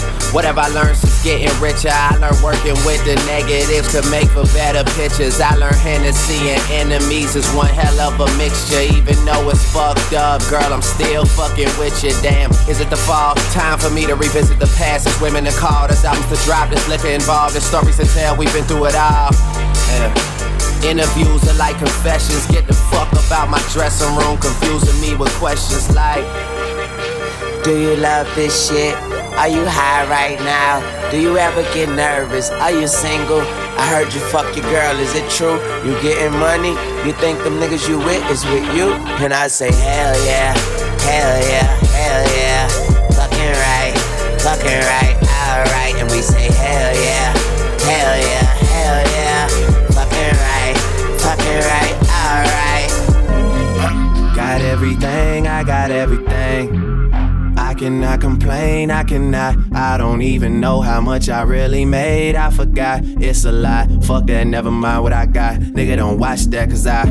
Whatever I learned since getting richer, I learned working with the negatives to make for better pictures. I learned Hennessy and enemies is one hell of a mixture. Even though it's fucked up, girl, I'm still fucking with you. Damn, is it the fall? Time for me to revisit the past. There's women to call, there's albums to drop, there's liquor involved, there's stories to tell. We've been through it all. Yeah. Interviews are like confessions. Get the fuck about my dressing room, confusing me with questions like Do you love this shit? Are you high right now? Do you ever get nervous? Are you single? I heard you fuck your girl, is it true? You getting money? You think them niggas you with is with you? And I say, hell yeah, hell yeah, hell yeah. Fucking right, fucking right, alright. And we say, hell yeah, hell yeah, hell yeah. Fucking right, fucking right, alright. Got everything, I got everything cannot complain, I cannot. I don't even know how much I really made. I forgot, it's a lie. Fuck that, never mind what I got. Nigga, don't watch that, cause I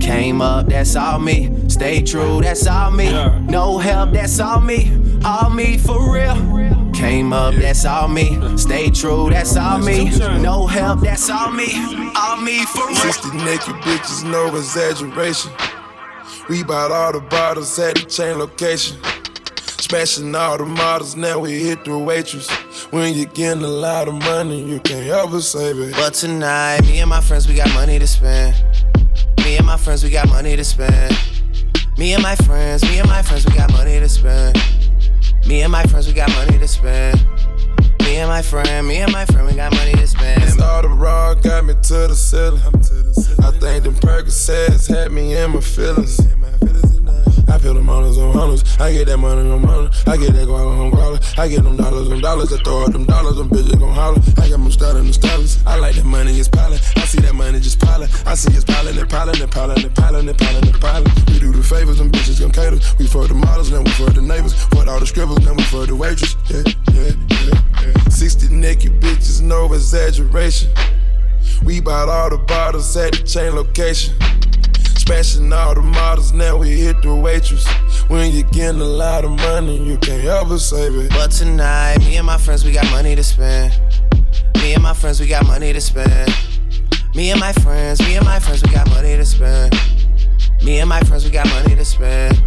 came up, that's all me. Stay true, that's all me. No help, that's all me. All me for real. Came up, that's all me. Stay true, that's all me. No help, that's all me. All me for real. 60 naked bitches, no exaggeration. We bought all the bottles at the chain location. Smashing all the models, now we hit the waitress. When you're getting a lot of money, you can't ever save it. But tonight, me and my friends, we got money to spend. Me and my friends, we got money to spend. Me and my friends, me and my friends, we got money to spend. Me and my friends, we got money to spend. Me and my friend, me and my friend, we got money to spend. Started raw, got me to the ceiling. I think them Percocets had me in my feelings. I feel them dollars on hunters. I get that money on money. I get that guava on growler. I get them dollars on dollars. I throw out them dollars. Them bitches gon' holler. I got them starting the stylist. I like that money, it's piling. I see that money just piling. I see it's piling and piling and piling and piling and piling and piling. We do the favors, them bitches gon' cater. We for the models, then we for the neighbors. For all the scribbles, then we for the waitress. Yeah, yeah, yeah, yeah. 60 naked bitches, no exaggeration. We bought all the bottles at the chain location. Smashing all the models, now we hit the waitress. When you're getting a lot of money, you can't ever save it. But tonight, me and my friends, we got money to spend. Me and my friends, we got money to spend. Me and my friends, me and my friends, we got money to spend. Me and my friends, we got money to spend.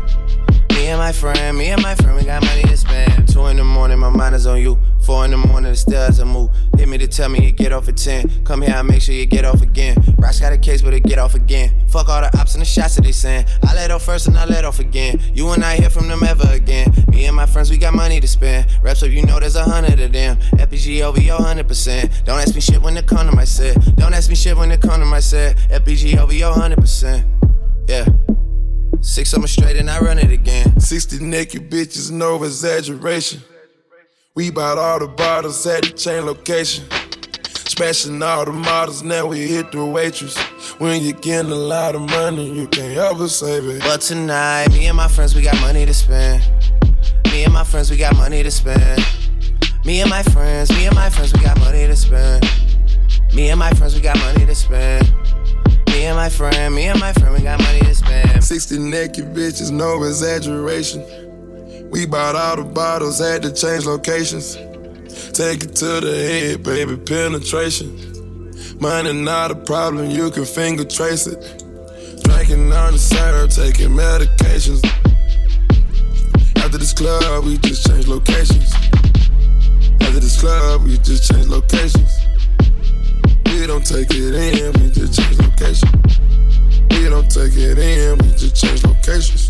Me and my friend, me and my friend, we got money to spend. Two in the morning, my mind is on you. Four in the morning, the stairs a move. Hit me to tell me you get off at 10. Come here, I make sure you get off again. Rocks got a case, but it get off again. Fuck all the ops and the shots that they send. I let off first and I let off again. You and I hear from them ever again. Me and my friends, we got money to spend. Reps up, you know there's a hundred of them. FPG over your hundred percent. Don't ask me shit when it come to my set. Don't ask me shit when it come to my set. FPG over your hundred percent. Yeah. Six them straight and I run it again. 60 naked bitches, no exaggeration. We bought all the bottles at the chain location. Smashing all the models, now we hit the waitress. When you getting a lot of money, you can't ever save it. But tonight, me and my friends, we got money to spend. Me and my friends, we got money to spend. Me and my friends, me and my friends, we got money to spend. Me and my friends, we got money to spend. Me and my friend, me and my friend, we got money to spend. 60 naked bitches, no exaggeration. We bought all the bottles, had to change locations. Take it to the head, baby, penetration. Money not a problem, you can finger trace it. Drinking on the syrup, taking medications. After this club, we just change locations. After this club, we just change locations. We don't take it in, we just change locations. We don't take it in, we just change locations.